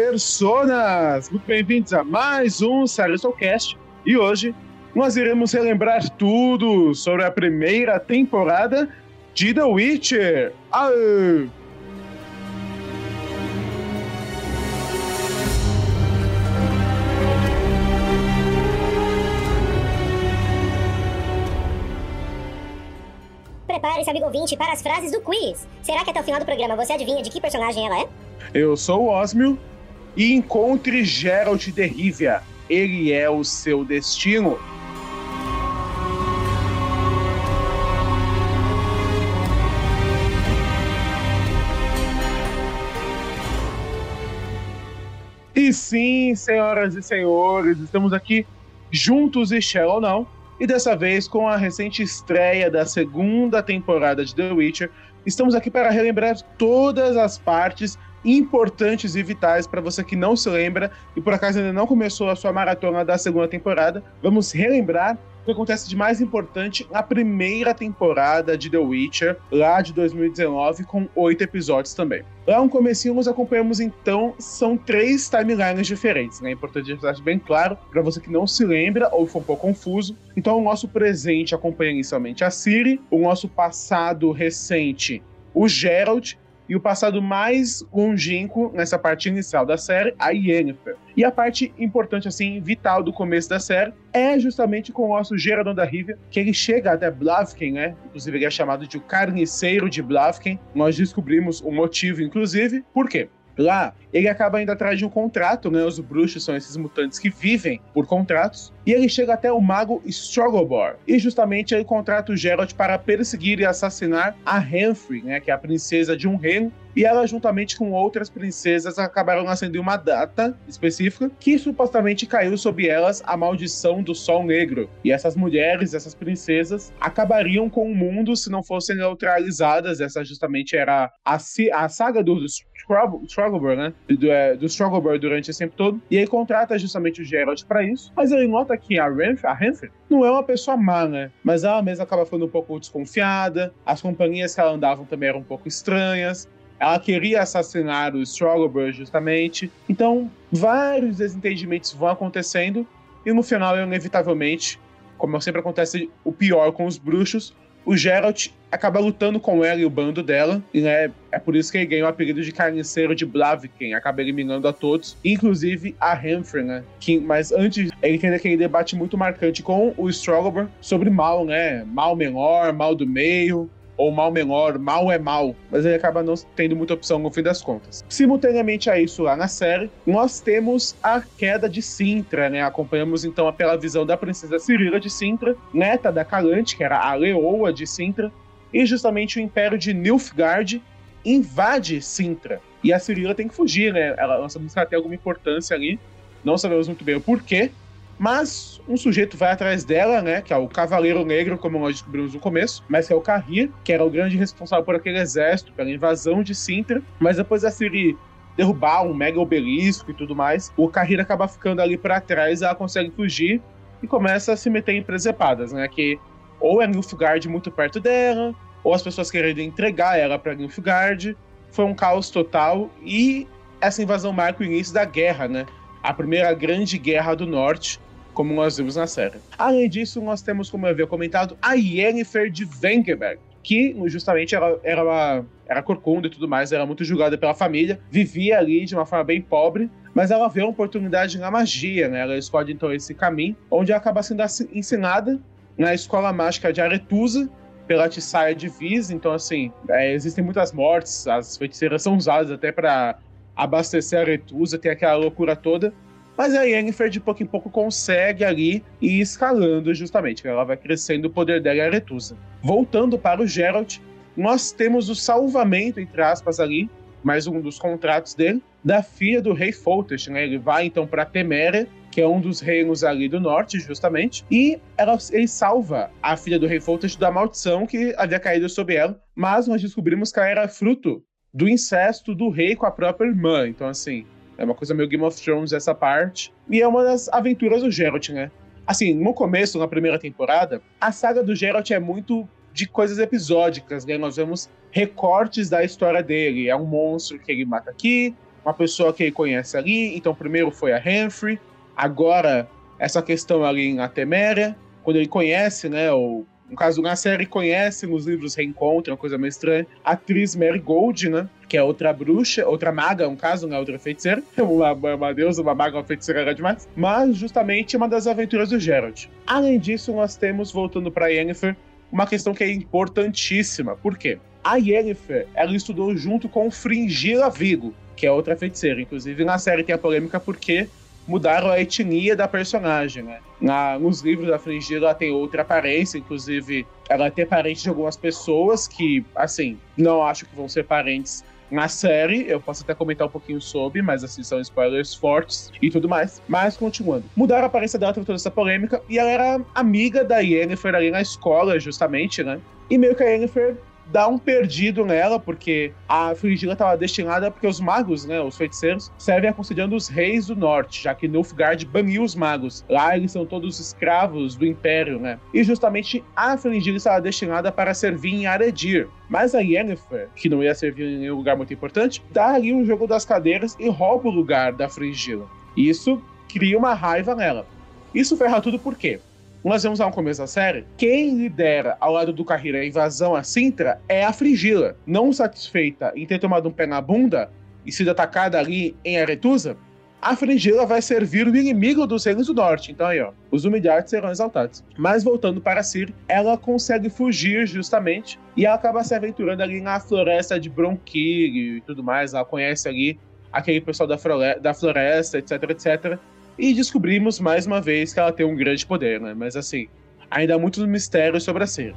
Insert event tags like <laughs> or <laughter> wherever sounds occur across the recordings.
personas! Muito bem-vindos a mais um Cast e hoje nós iremos relembrar tudo sobre a primeira temporada de The Witcher. Aê! Prepare-se, amigo ouvinte, para as frases do quiz. Será que até o final do programa você adivinha de que personagem ela é? Eu sou o Osmio e encontre Geralt de Rivia. Ele é o seu destino. E sim, senhoras e senhores, estamos aqui juntos e Shell ou não, e dessa vez com a recente estreia da segunda temporada de The Witcher, estamos aqui para relembrar todas as partes importantes e vitais para você que não se lembra e por acaso ainda não começou a sua maratona da segunda temporada. Vamos relembrar o que acontece de mais importante na primeira temporada de The Witcher, lá de 2019, com oito episódios também. Lá no comecinho nós acompanhamos então, são três timelines diferentes, né? É importante deixar bem claro para você que não se lembra ou foi um pouco confuso. Então o nosso presente acompanha inicialmente a Ciri, o nosso passado recente o Geralt e o passado mais longínquo nessa parte inicial da série, a Yennefer. E a parte importante, assim, vital do começo da série é justamente com o nosso Geradon da Rivia, que ele chega até Blavken, né? Inclusive ele é chamado de o carniceiro de Blavken. Nós descobrimos o motivo, inclusive. Por quê? Lá, ele acaba indo atrás de um contrato, né? Os bruxos são esses mutantes que vivem por contratos. E ele chega até o mago Strogobor. E justamente ele contrata o Geralt para perseguir e assassinar a Henry, né? Que é a princesa de um reino e ela, juntamente com outras princesas, acabaram nascendo em uma data específica que supostamente caiu sobre elas a maldição do Sol Negro. E essas mulheres, essas princesas, acabariam com o mundo se não fossem neutralizadas. Essa justamente era a, a saga dos Strugglebur, né? Do, é, do durante esse tempo todo. E ele contrata justamente o Geralt para isso. Mas ele nota que a Renf, a não é uma pessoa má, né? Mas ela mesma acaba ficando um pouco desconfiada. As companhias que ela andava também eram um pouco estranhas. Ela queria assassinar o Strugglebur justamente. Então, vários desentendimentos vão acontecendo. E no final, inevitavelmente, como sempre acontece o pior com os bruxos, o Geralt acaba lutando com ela e o bando dela, e né, é por isso que ele ganha o apelido de carniceiro de Blaviken, acaba eliminando a todos, inclusive a Henfrey, né? Que, mas antes, ele tem aquele debate muito marcante com o Strogobor sobre mal, né? Mal menor, mal do meio, ou mal menor, mal é mal, mas ele acaba não tendo muita opção no fim das contas. Simultaneamente a isso, lá na série, nós temos a queda de Sintra, né? Acompanhamos então pela visão da princesa Cirila de Sintra, neta da Calante, que era a leoa de Sintra, e justamente o império de Nilfgaard invade Sintra. E a Cirila tem que fugir, né? Ela lança buscar até alguma importância ali. Não sabemos muito bem o porquê, mas um sujeito vai atrás dela, né? Que é o Cavaleiro Negro, como nós descobrimos no começo, mas que é o Carrir, que era o grande responsável por aquele exército, pela invasão de Sintra. Mas depois da Ciri derrubar um mega obelisco e tudo mais, o Carrir acaba ficando ali para trás, ela consegue fugir e começa a se meter em presepadas, né? Que ou é Nilfgaard muito perto dela, ou as pessoas querendo entregar ela para Nilfgaard. Foi um caos total e essa invasão marca o início da guerra, né? A primeira grande guerra do norte, como nós vimos na série. Além disso, nós temos, como eu havia comentado, a Yennefer de Wengerberg, que justamente era, era, uma, era corcunda e tudo mais, era muito julgada pela família, vivia ali de uma forma bem pobre, mas ela vê uma oportunidade na magia, né? Ela escolhe então esse caminho, onde ela acaba sendo ensinada na escola mágica de Aretusa, pela Tissaia de Viz, então assim, é, existem muitas mortes, as feiticeiras são usadas até para abastecer Aretusa, tem aquela loucura toda, mas a Yennefer, de pouco em pouco, consegue ali ir escalando, justamente. Ela vai crescendo o poder dela e a Retusa. Voltando para o Geralt, nós temos o salvamento, entre aspas, ali, mais um dos contratos dele, da filha do rei Foltest, né? Ele vai então para Teméria, que é um dos reinos ali do norte, justamente, e ela, ele salva a filha do rei Foltest da maldição que havia caído sobre ela, mas nós descobrimos que ela era fruto do incesto do rei com a própria irmã. Então, assim, é uma coisa meio Game of Thrones essa parte. E é uma das aventuras do Geralt, né? Assim, no começo, na primeira temporada, a saga do Geralt é muito de coisas episódicas, né? Nós vemos recortes da história dele. É um monstro que ele mata aqui, uma pessoa que ele conhece ali. Então, primeiro foi a Humphrey, agora essa questão ali em A Teméria, quando ele conhece, né, o, no caso, na série conhece, nos livros reencontra, uma coisa meio estranha, a atriz Mary Gold, né, que é outra bruxa, outra maga, um caso, né, outra feiticeira, <laughs> uma, uma deusa, uma maga, uma feiticeira era demais, mas justamente uma das aventuras do Geralt. Além disso, nós temos, voltando para Yennefer, uma questão que é importantíssima. Por quê? A Yennefer, ela estudou junto com Fringila Vigo, que é outra feiticeira. Inclusive, na série tem a polêmica porque mudaram a etnia da personagem, né? Na, nos livros da Fringila ela tem outra aparência, inclusive ela é parente de algumas pessoas que, assim, não acho que vão ser parentes na série. Eu posso até comentar um pouquinho sobre, mas assim, são spoilers fortes e tudo mais. Mas continuando. Mudaram a aparência dela, teve toda essa polêmica, e ela era amiga da Yennefer ali na escola, justamente, né? E meio que a Yennefer dá um perdido nela, porque a Frigila estava destinada porque os magos, né, os feiticeiros, servem aconselhando os reis do norte, já que Nilfgaard baniu os magos. Lá eles são todos escravos do império, né? E justamente a Frigila estava destinada para servir em Aredir. Mas a Yennefer, que não ia servir em nenhum lugar muito importante, dá ali um jogo das cadeiras e rouba o lugar da Frigila. Isso cria uma raiva nela. Isso ferra tudo por quê? Nós vemos lá no começo da série, quem lidera ao lado do Carreira a invasão a Sintra é a Frigila. Não satisfeita em ter tomado um pé na bunda e sido atacada ali em Aretusa, a Frigila vai servir o inimigo dos reinos do norte. Então aí, ó, os humilhados serão exaltados. Mas voltando para Cir, ela consegue fugir justamente e ela acaba se aventurando ali na floresta de Bronquig e tudo mais. Ela conhece ali aquele pessoal da, floresta, etc, etc. E descobrimos mais uma vez que ela tem um grande poder, né? Mas assim, ainda há muitos mistérios sobre a cena.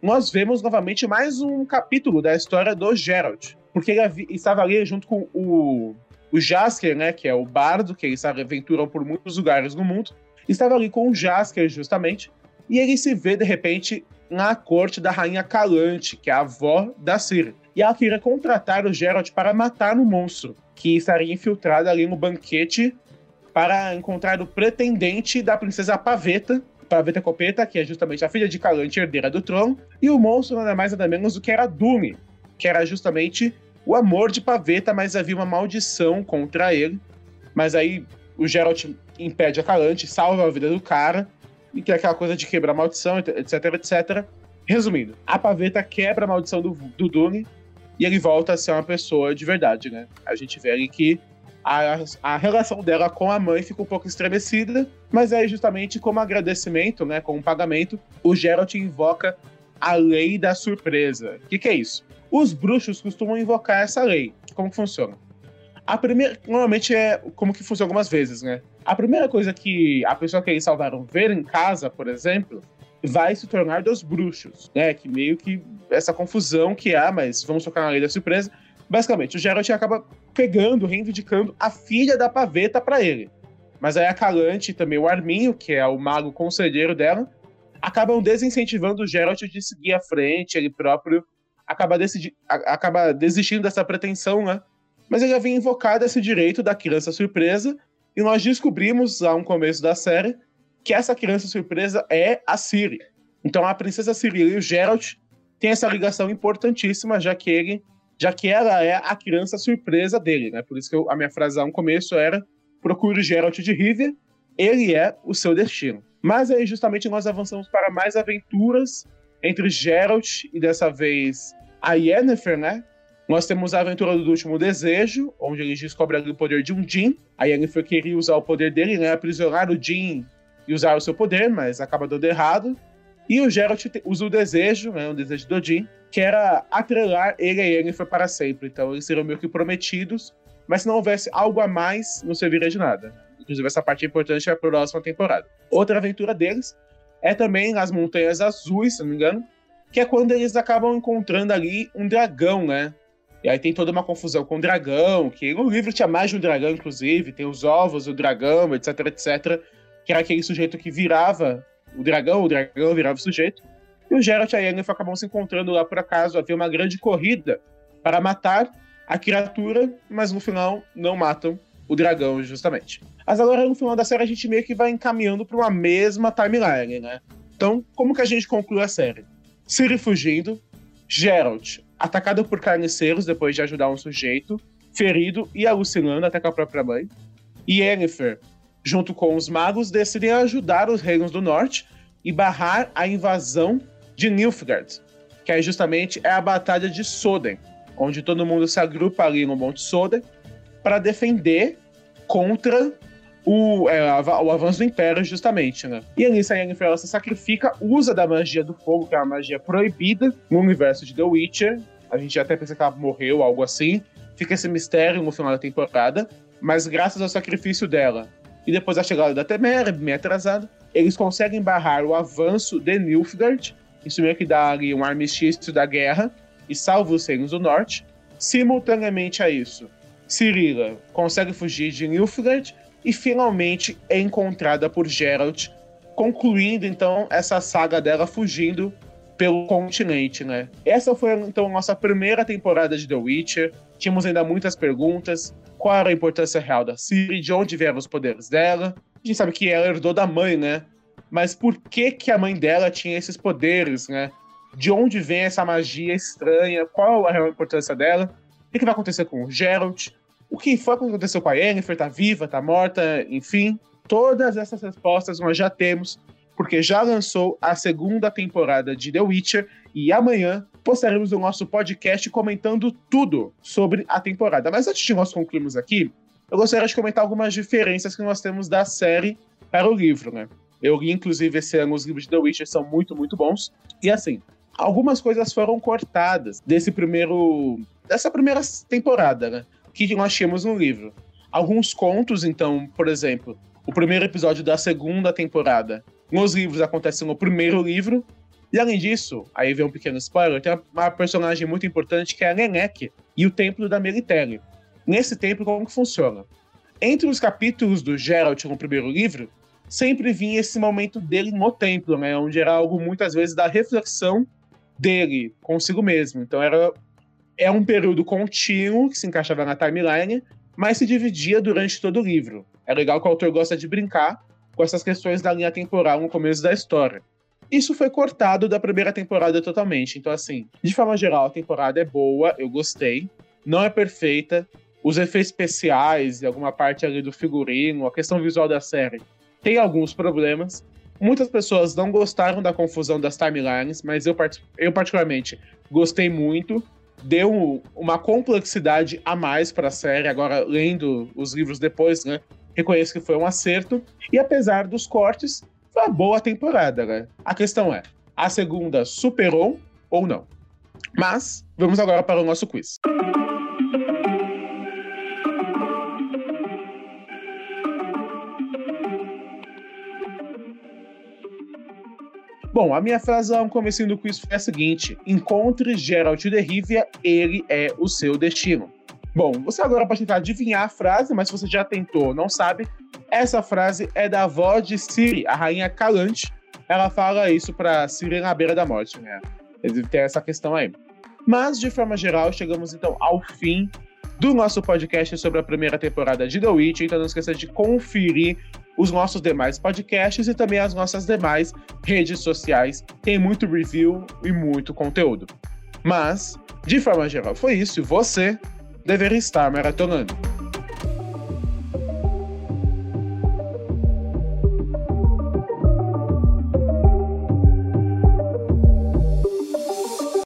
nós vemos novamente mais um capítulo da história do Geralt. Porque ele estava ali junto com o, o Jasker, né? Que é o bardo, que eles aventuram por muitos lugares no mundo estava ali com o Jasker, justamente, e ele se vê, de repente, na corte da rainha Calante, que é a avó da Ciri. E ela queria contratar o Geralt para matar o monstro, que estaria infiltrado ali no banquete para encontrar o pretendente da princesa Paveta, Paveta Copeta, que é justamente a filha de Calante, herdeira do trono, e o monstro nada mais nada menos do que era Dume, que era justamente o amor de Paveta, mas havia uma maldição contra ele. Mas aí o Geralt impede a Calante, salva a vida do cara, e que é aquela coisa de quebrar a maldição, etc, etc. Resumindo, a Paveta quebra a maldição do, do Dune e ele volta a ser uma pessoa de verdade, né? A gente vê ali que a, a relação dela com a mãe fica um pouco estremecida, mas aí justamente como agradecimento, né, como pagamento, o Geralt invoca a lei da surpresa. O que, que é isso? Os bruxos costumam invocar essa lei. Como que funciona? A primeira, normalmente é como que funciona algumas vezes, né? A primeira coisa que a pessoa que eles salvaram ver em casa, por exemplo, vai se tornar dos bruxos, né? Que meio que essa confusão que há, mas vamos tocar na lei da surpresa. Basicamente, o Geralt acaba pegando, reivindicando a filha da paveta para ele. Mas aí a Calante e também o Arminho, que é o mago conselheiro dela, acabam desincentivando o Geralt de seguir à frente, ele próprio acaba, acaba desistindo dessa pretensão, né? Mas ele havia invocado esse direito da criança surpresa, e nós descobrimos lá no começo da série que essa criança surpresa é a Ciri. Então a princesa Ciri e o Geralt têm essa ligação importantíssima, já que ele, já que ela é a criança surpresa dele, né? Por isso que eu, a minha frase lá no começo era procure o Geralt de Rivia, ele é o seu destino. Mas aí justamente nós avançamos para mais aventuras entre Geralt e dessa vez a Yennefer, né? Nós temos a aventura do último desejo, onde ele descobre o poder de um Jin. A Yennefer queria usar o poder dele, né? Aprisionar o Jin e usar o seu poder, mas acaba dando errado. E o Geralt usa o desejo, né? O desejo do Jin, que era atrelar ele e a Yennefer para sempre. Então eles seriam meio que prometidos, mas se não houvesse algo a mais, não serviria de nada. Inclusive, essa parte é importante para a próxima temporada. Outra aventura deles é também nas Montanhas Azuis, se não me engano, que é quando eles acabam encontrando ali um dragão, né? E aí tem toda uma confusão com o dragão, que no livro tinha mais de um dragão, inclusive, tem os ovos do dragão, etc, etc, que era aquele sujeito que virava o dragão, o dragão virava o sujeito. E o Geralt e a Yennefer acabam se encontrando lá por acaso, havia uma grande corrida para matar a criatura, mas no final não matam o dragão, justamente. Mas agora, no final da série, a gente meio que vai encaminhando para uma mesma timeline, né? Então, como que a gente conclui a série? Siri fugindo, Geralt atacado por carniceiros depois de ajudar um sujeito, ferido e alucinando até com a própria mãe, e Yennefer, junto com os magos, decidem ajudar os reinos do norte e barrar a invasão de Nilfgaard, que aí justamente é a Batalha de Soden, onde todo mundo se agrupa ali no Monte Soden para defender contra o, é, o avanço do Império, justamente, né? E a Yennefer ela se sacrifica, usa da magia do fogo, que é uma magia proibida no universo de The Witcher. A gente até pensa que ela morreu, algo assim. Fica esse mistério no final da temporada. Mas graças ao sacrifício dela e depois a chegada da Temera, meio atrasada, eles conseguem barrar o avanço de Nilfgaard. Isso meio que dá ali um armistício da guerra e salva os reinos do norte. Simultaneamente a isso, Cirila consegue fugir de Nilfgaard e finalmente é encontrada por Geralt, concluindo então essa saga dela fugindo pelo continente, né? Essa foi então nossa primeira temporada de The Witcher. Tínhamos ainda muitas perguntas. Qual era a importância real da Ciri? De onde vieram os poderes dela? A gente sabe que ela herdou da mãe, né? Mas por que que a mãe dela tinha esses poderes, né? De onde vem essa magia estranha? Qual a real importância dela? O que vai acontecer com o Geralt? Que foi que aconteceu com a Yennefer? Tá viva? Tá morta? Enfim, todas essas respostas nós já temos, porque já lançou a segunda temporada de The Witcher e amanhã postaremos o nosso podcast comentando tudo sobre a temporada. Mas antes de nós concluirmos aqui, eu gostaria de comentar algumas diferenças que nós temos da série para o livro, né? Eu li, inclusive, esse ano os livros de The Witcher são muito, muito bons. E assim, algumas coisas foram cortadas desse primeiro. dessa primeira temporada, né? Que nós tínhamos no livro. Alguns contos, então, por exemplo, o primeiro episódio da segunda temporada nos livros acontece no primeiro livro. E além disso, aí vem um pequeno spoiler, tem uma personagem muito importante que é a Nenek e o Templo da Melitele. Nesse templo, como que funciona? Entre os capítulos do Geralt no primeiro livro, sempre vinha esse momento dele no templo, né? Onde era algo muitas vezes da reflexão dele consigo mesmo. Então era é um período contínuo que se encaixava na timeline, mas se dividia durante todo o livro. É legal que o autor gosta de brincar com essas questões da linha temporal no começo da história. Isso foi cortado da primeira temporada totalmente. Então, assim, de forma geral, a temporada é boa, eu gostei. Não é perfeita. Os efeitos especiais e alguma parte ali do figurino, a questão visual da série, tem alguns problemas. Muitas pessoas não gostaram da confusão das timelines, mas eu, eu particularmente gostei muito deu uma complexidade a mais para a série. Agora, lendo os livros depois, né? Reconheço que foi um acerto. E apesar dos cortes, foi uma boa temporada, né? A questão é: a segunda superou ou não? Mas, vamos agora para o nosso quiz. Bom, a minha frase lá no começo do quiz foi a seguinte: Encontre Geralt de Rivia, ele é o seu destino. Bom, você agora pode tentar adivinhar a frase, mas se você já tentou não sabe, essa frase é da avó de Ciri, a rainha Calante. Ela fala isso para Ciri na beira da morte, né? Tem essa questão aí. Mas, de forma geral, chegamos então ao fim do nosso podcast sobre a primeira temporada de The Witch. Então não esqueça de conferir os nossos demais podcasts e também as nossas demais redes sociais. Tem muito review e muito conteúdo. Mas, de forma geral, foi isso. Você deveria estar maratonando.